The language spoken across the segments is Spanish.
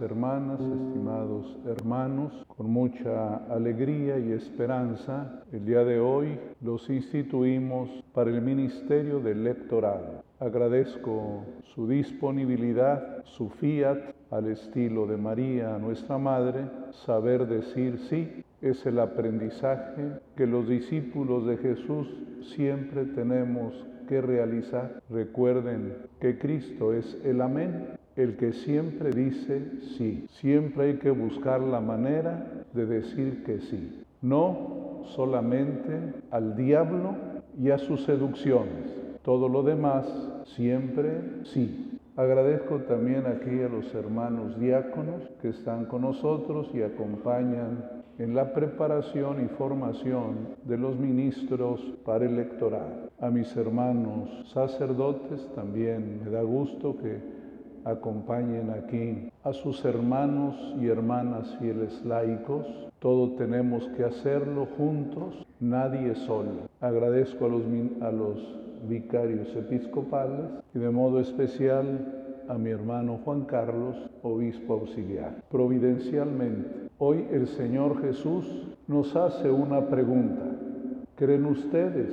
hermanas, estimados hermanos, con mucha alegría y esperanza, el día de hoy los instituimos para el ministerio del lectorado. Agradezco su disponibilidad, su fiat al estilo de María, nuestra Madre, saber decir sí es el aprendizaje que los discípulos de Jesús siempre tenemos que realizar. Recuerden que Cristo es el amén, el que siempre dice sí. Siempre hay que buscar la manera de decir que sí. No solamente al diablo y a sus seducciones. Todo lo demás siempre sí. Agradezco también aquí a los hermanos diáconos que están con nosotros y acompañan en la preparación y formación de los ministros para el electorado. A mis hermanos sacerdotes también me da gusto que acompañen aquí a sus hermanos y hermanas fieles laicos. Todo tenemos que hacerlo juntos, nadie solo. Agradezco a los, a los vicarios episcopales y de modo especial a mi hermano Juan Carlos, obispo auxiliar. Providencialmente, hoy el Señor Jesús nos hace una pregunta. ¿Creen ustedes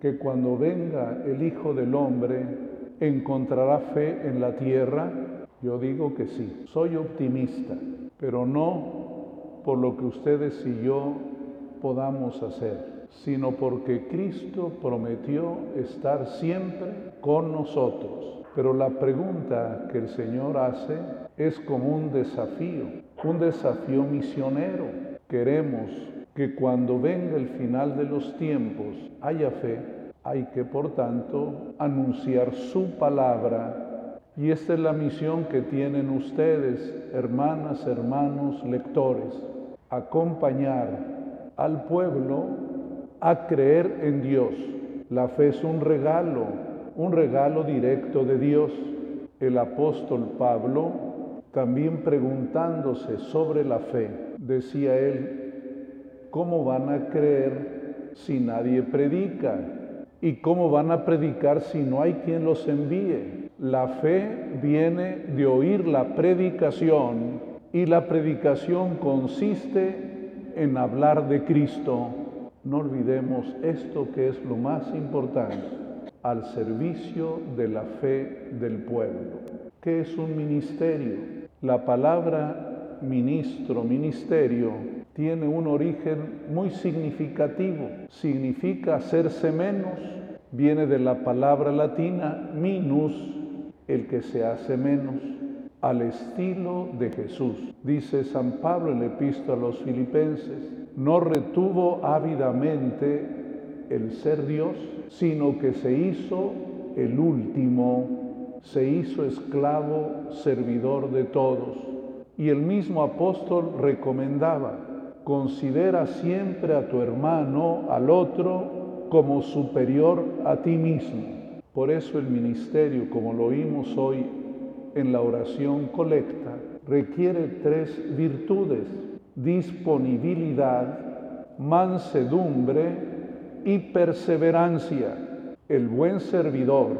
que cuando venga el Hijo del Hombre encontrará fe en la tierra? Yo digo que sí. Soy optimista, pero no por lo que ustedes y yo podamos hacer, sino porque Cristo prometió estar siempre con nosotros pero la pregunta que el Señor hace es como un desafío, un desafío misionero. Queremos que cuando venga el final de los tiempos haya fe, hay que por tanto anunciar su palabra. Y esta es la misión que tienen ustedes, hermanas, hermanos, lectores, acompañar al pueblo a creer en Dios. La fe es un regalo un regalo directo de Dios. El apóstol Pablo, también preguntándose sobre la fe, decía él, ¿cómo van a creer si nadie predica? ¿Y cómo van a predicar si no hay quien los envíe? La fe viene de oír la predicación y la predicación consiste en hablar de Cristo. No olvidemos esto que es lo más importante al servicio de la fe del pueblo. ¿Qué es un ministerio? La palabra ministro, ministerio, tiene un origen muy significativo. Significa hacerse menos. Viene de la palabra latina minus, el que se hace menos, al estilo de Jesús. Dice San Pablo en la epístola a los filipenses, no retuvo ávidamente el ser Dios, sino que se hizo el último, se hizo esclavo, servidor de todos. Y el mismo apóstol recomendaba, considera siempre a tu hermano, al otro, como superior a ti mismo. Por eso el ministerio, como lo oímos hoy en la oración colecta, requiere tres virtudes, disponibilidad, mansedumbre y perseverancia. El buen servidor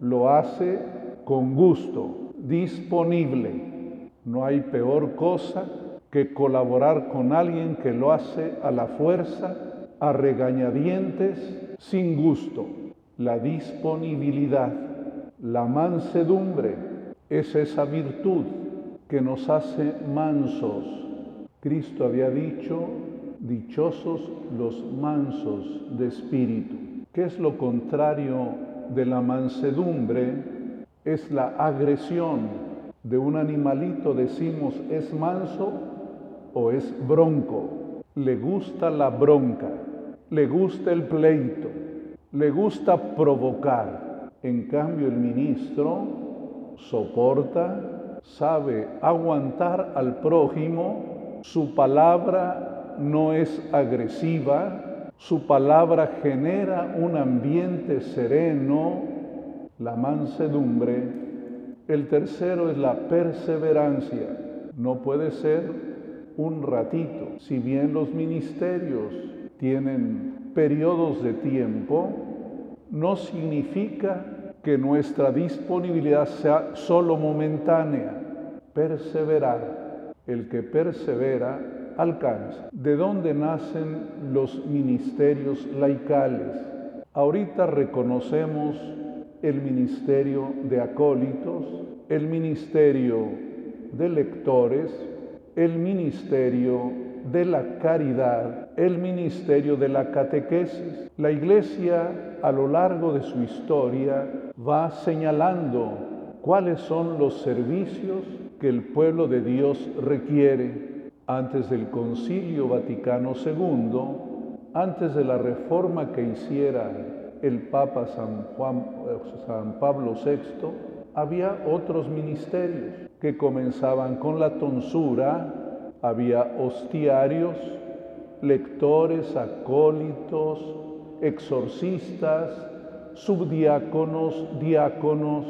lo hace con gusto, disponible. No hay peor cosa que colaborar con alguien que lo hace a la fuerza, a regañadientes, sin gusto. La disponibilidad, la mansedumbre es esa virtud que nos hace mansos. Cristo había dicho, dichosos los mansos de espíritu. ¿Qué es lo contrario de la mansedumbre? Es la agresión. De un animalito decimos es manso o es bronco. Le gusta la bronca, le gusta el pleito, le gusta provocar. En cambio el ministro soporta, sabe aguantar al prójimo, su palabra no es agresiva, su palabra genera un ambiente sereno, la mansedumbre. El tercero es la perseverancia. No puede ser un ratito. Si bien los ministerios tienen periodos de tiempo, no significa que nuestra disponibilidad sea solo momentánea. perseverar. El que persevera alcanza. ¿De dónde nacen los ministerios laicales? Ahorita reconocemos el ministerio de acólitos, el ministerio de lectores, el ministerio de la caridad, el ministerio de la catequesis. La iglesia a lo largo de su historia va señalando cuáles son los servicios que el pueblo de Dios requiere. Antes del concilio Vaticano II, antes de la reforma que hiciera el Papa San, Juan, San Pablo VI, había otros ministerios que comenzaban con la tonsura, había hostiarios, lectores, acólitos, exorcistas, subdiáconos, diáconos,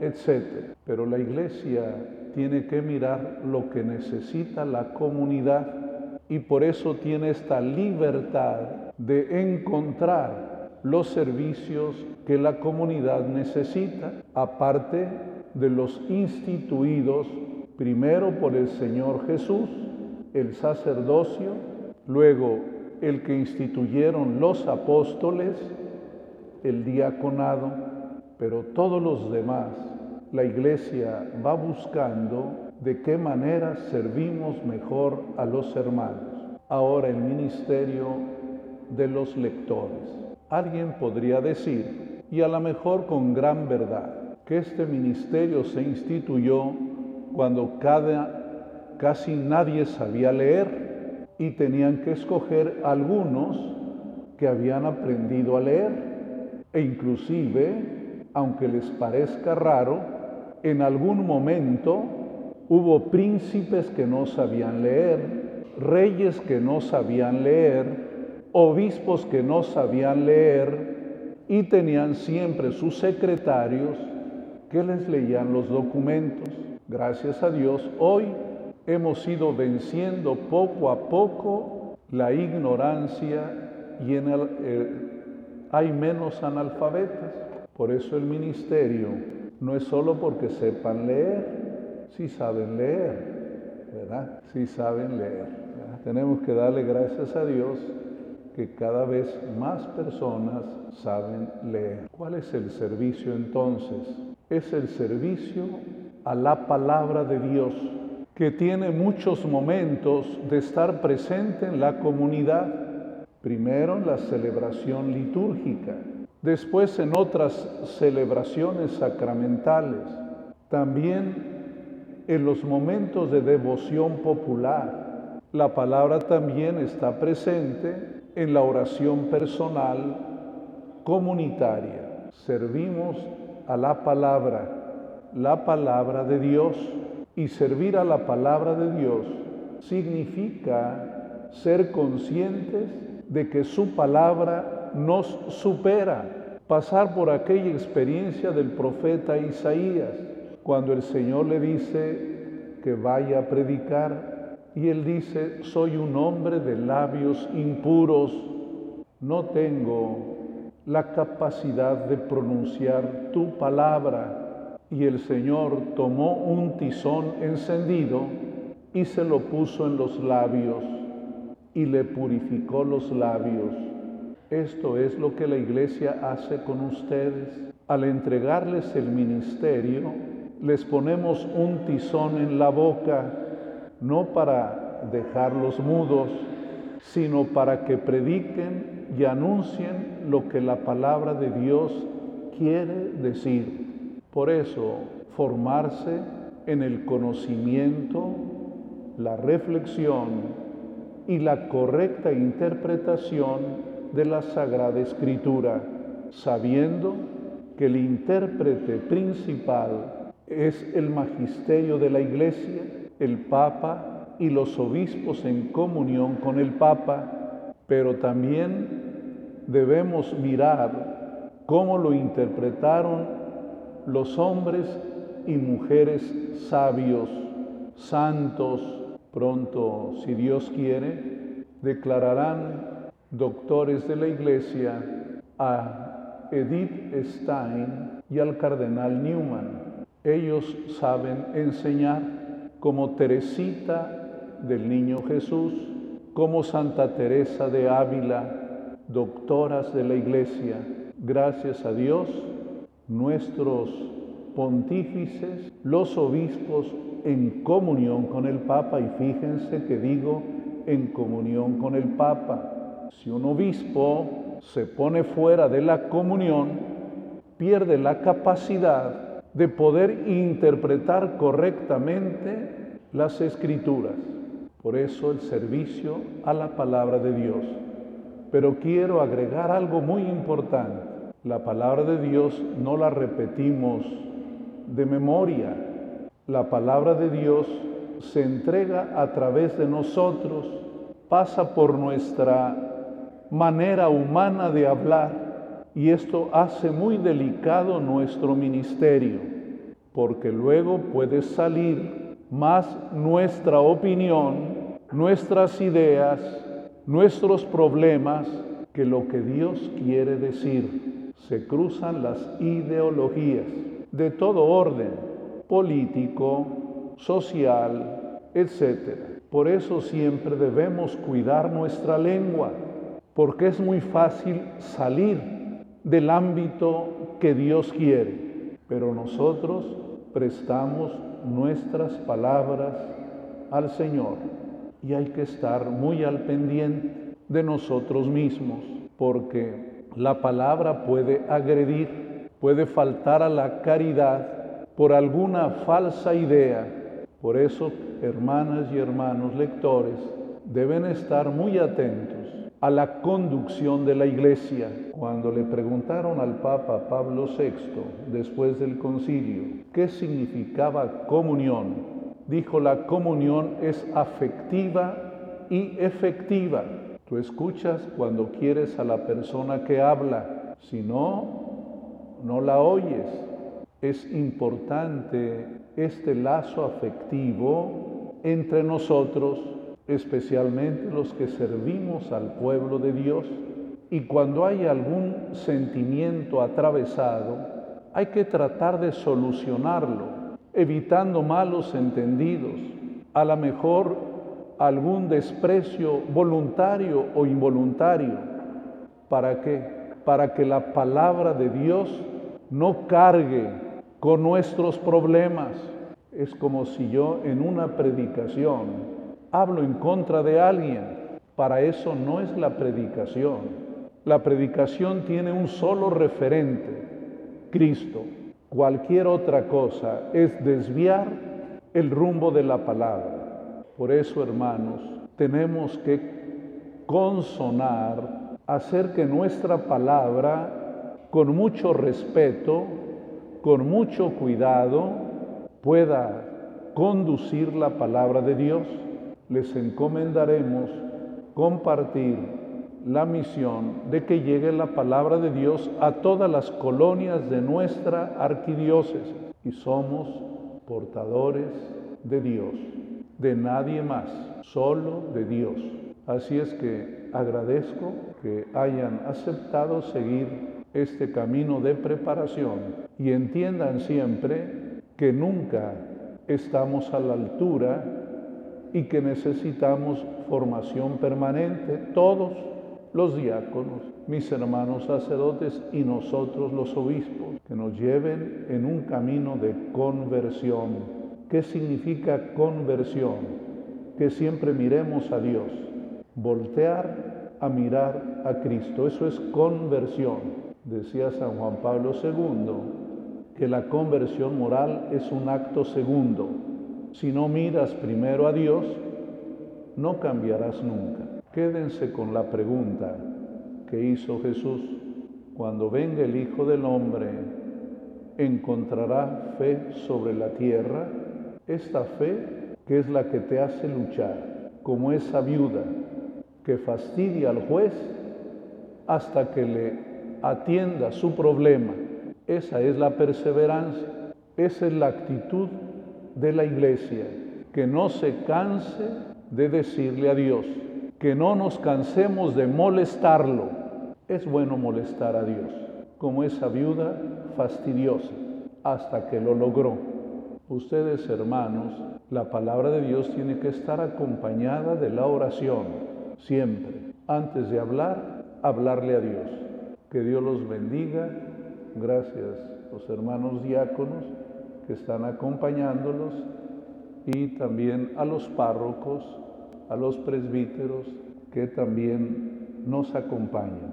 etc. Pero la iglesia tiene que mirar lo que necesita la comunidad y por eso tiene esta libertad de encontrar los servicios que la comunidad necesita, aparte de los instituidos primero por el Señor Jesús el sacerdocio, luego el que instituyeron los apóstoles, el diaconado, pero todos los demás, la iglesia va buscando de qué manera servimos mejor a los hermanos. Ahora el ministerio de los lectores. Alguien podría decir, y a lo mejor con gran verdad, que este ministerio se instituyó cuando cada casi nadie sabía leer y tenían que escoger algunos que habían aprendido a leer. E inclusive, aunque les parezca raro, en algún momento hubo príncipes que no sabían leer, reyes que no sabían leer, obispos que no sabían leer y tenían siempre sus secretarios que les leían los documentos. Gracias a Dios, hoy hemos ido venciendo poco a poco la ignorancia y hay menos analfabetas. Por eso el ministerio no es solo porque sepan leer, si saben leer, ¿verdad? Si saben leer. Tenemos que darle gracias a Dios que cada vez más personas saben leer. ¿Cuál es el servicio entonces? Es el servicio a la palabra de Dios que tiene muchos momentos de estar presente en la comunidad. Primero en la celebración litúrgica, después en otras celebraciones sacramentales, también en los momentos de devoción popular. La palabra también está presente en la oración personal comunitaria. Servimos a la palabra, la palabra de Dios y servir a la palabra de Dios significa ser conscientes de que su palabra nos supera. Pasar por aquella experiencia del profeta Isaías, cuando el Señor le dice que vaya a predicar y él dice, soy un hombre de labios impuros, no tengo la capacidad de pronunciar tu palabra y el Señor tomó un tizón encendido y se lo puso en los labios y le purificó los labios. Esto es lo que la iglesia hace con ustedes. Al entregarles el ministerio, les ponemos un tizón en la boca, no para dejarlos mudos, sino para que prediquen y anuncien lo que la palabra de Dios quiere decir. Por eso, formarse en el conocimiento, la reflexión y la correcta interpretación de la Sagrada Escritura, sabiendo que el intérprete principal es el magisterio de la Iglesia, el Papa y los obispos en comunión con el Papa, pero también debemos mirar cómo lo interpretaron los hombres y mujeres sabios, santos, pronto, si Dios quiere, declararán doctores de la Iglesia a Edith Stein y al cardenal Newman. Ellos saben enseñar como Teresita del Niño Jesús, como Santa Teresa de Ávila, doctoras de la Iglesia. Gracias a Dios, nuestros pontífices, los obispos en comunión con el Papa, y fíjense que digo en comunión con el Papa. Si un obispo se pone fuera de la comunión, pierde la capacidad de poder interpretar correctamente las escrituras. Por eso el servicio a la palabra de Dios. Pero quiero agregar algo muy importante. La palabra de Dios no la repetimos de memoria. La palabra de Dios se entrega a través de nosotros, pasa por nuestra manera humana de hablar y esto hace muy delicado nuestro ministerio, porque luego puede salir más nuestra opinión, nuestras ideas, nuestros problemas que lo que Dios quiere decir. Se cruzan las ideologías de todo orden, político, social, etc. Por eso siempre debemos cuidar nuestra lengua, porque es muy fácil salir del ámbito que Dios quiere, pero nosotros prestamos nuestras palabras al Señor y hay que estar muy al pendiente de nosotros mismos, porque la palabra puede agredir, puede faltar a la caridad por alguna falsa idea. Por eso, hermanas y hermanos lectores, deben estar muy atentos a la conducción de la iglesia. Cuando le preguntaron al Papa Pablo VI, después del concilio, qué significaba comunión, dijo la comunión es afectiva y efectiva. Tú escuchas cuando quieres a la persona que habla, si no, no la oyes. Es importante este lazo afectivo entre nosotros, especialmente los que servimos al pueblo de Dios. Y cuando hay algún sentimiento atravesado, hay que tratar de solucionarlo evitando malos entendidos, a lo mejor algún desprecio voluntario o involuntario. ¿Para qué? Para que la palabra de Dios no cargue con nuestros problemas. Es como si yo en una predicación hablo en contra de alguien. Para eso no es la predicación. La predicación tiene un solo referente, Cristo. Cualquier otra cosa es desviar el rumbo de la palabra. Por eso, hermanos, tenemos que consonar, hacer que nuestra palabra, con mucho respeto, con mucho cuidado, pueda conducir la palabra de Dios. Les encomendaremos compartir la misión de que llegue la palabra de Dios a todas las colonias de nuestra arquidiócesis y somos portadores de Dios, de nadie más, solo de Dios. Así es que agradezco que hayan aceptado seguir este camino de preparación y entiendan siempre que nunca estamos a la altura y que necesitamos formación permanente, todos los diáconos, mis hermanos sacerdotes y nosotros los obispos, que nos lleven en un camino de conversión. ¿Qué significa conversión? Que siempre miremos a Dios, voltear a mirar a Cristo. Eso es conversión. Decía San Juan Pablo II que la conversión moral es un acto segundo. Si no miras primero a Dios, no cambiarás nunca. Quédense con la pregunta que hizo Jesús. Cuando venga el Hijo del Hombre, ¿encontrará fe sobre la tierra? Esta fe que es la que te hace luchar, como esa viuda que fastidia al juez hasta que le atienda su problema. Esa es la perseverancia, esa es la actitud de la iglesia, que no se canse de decirle a Dios, que no nos cansemos de molestarlo. Es bueno molestar a Dios, como esa viuda fastidiosa, hasta que lo logró. Ustedes, hermanos, la palabra de Dios tiene que estar acompañada de la oración, siempre. Antes de hablar, hablarle a Dios. Que Dios los bendiga. Gracias los hermanos diáconos que están acompañándolos y también a los párrocos, a los presbíteros que también nos acompañan.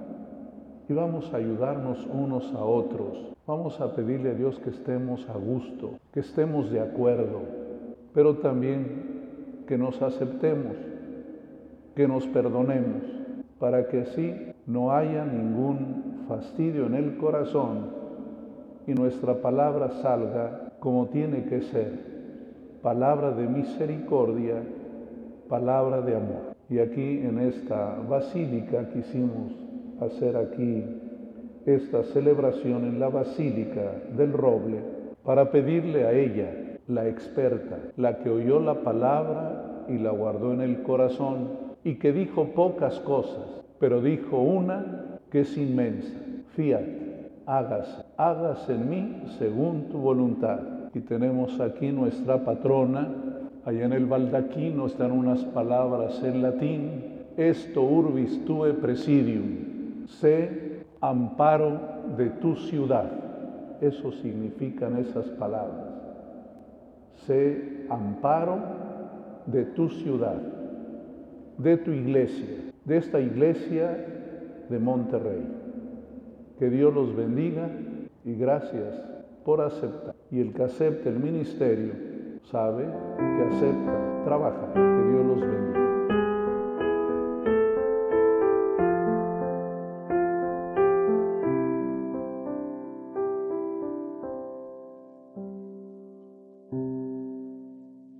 Y vamos a ayudarnos unos a otros. Vamos a pedirle a Dios que estemos a gusto, que estemos de acuerdo, pero también que nos aceptemos, que nos perdonemos, para que así no haya ningún fastidio en el corazón y nuestra palabra salga como tiene que ser, palabra de misericordia, palabra de amor. Y aquí en esta basílica quisimos hacer aquí esta celebración en la basílica del roble para pedirle a ella, la experta, la que oyó la palabra y la guardó en el corazón y que dijo pocas cosas, pero dijo una que es inmensa. Fíjate, hágase, hágase en mí según tu voluntad. Y tenemos aquí nuestra patrona, allá en el baldaquino están unas palabras en latín, esto urbis tue presidium, sé amparo de tu ciudad. Eso significan esas palabras. Sé amparo de tu ciudad, de tu iglesia, de esta iglesia de Monterrey. Que Dios los bendiga y gracias por aceptar. Y el que acepte el ministerio sabe que acepta, trabaja. Que Dios los bendiga.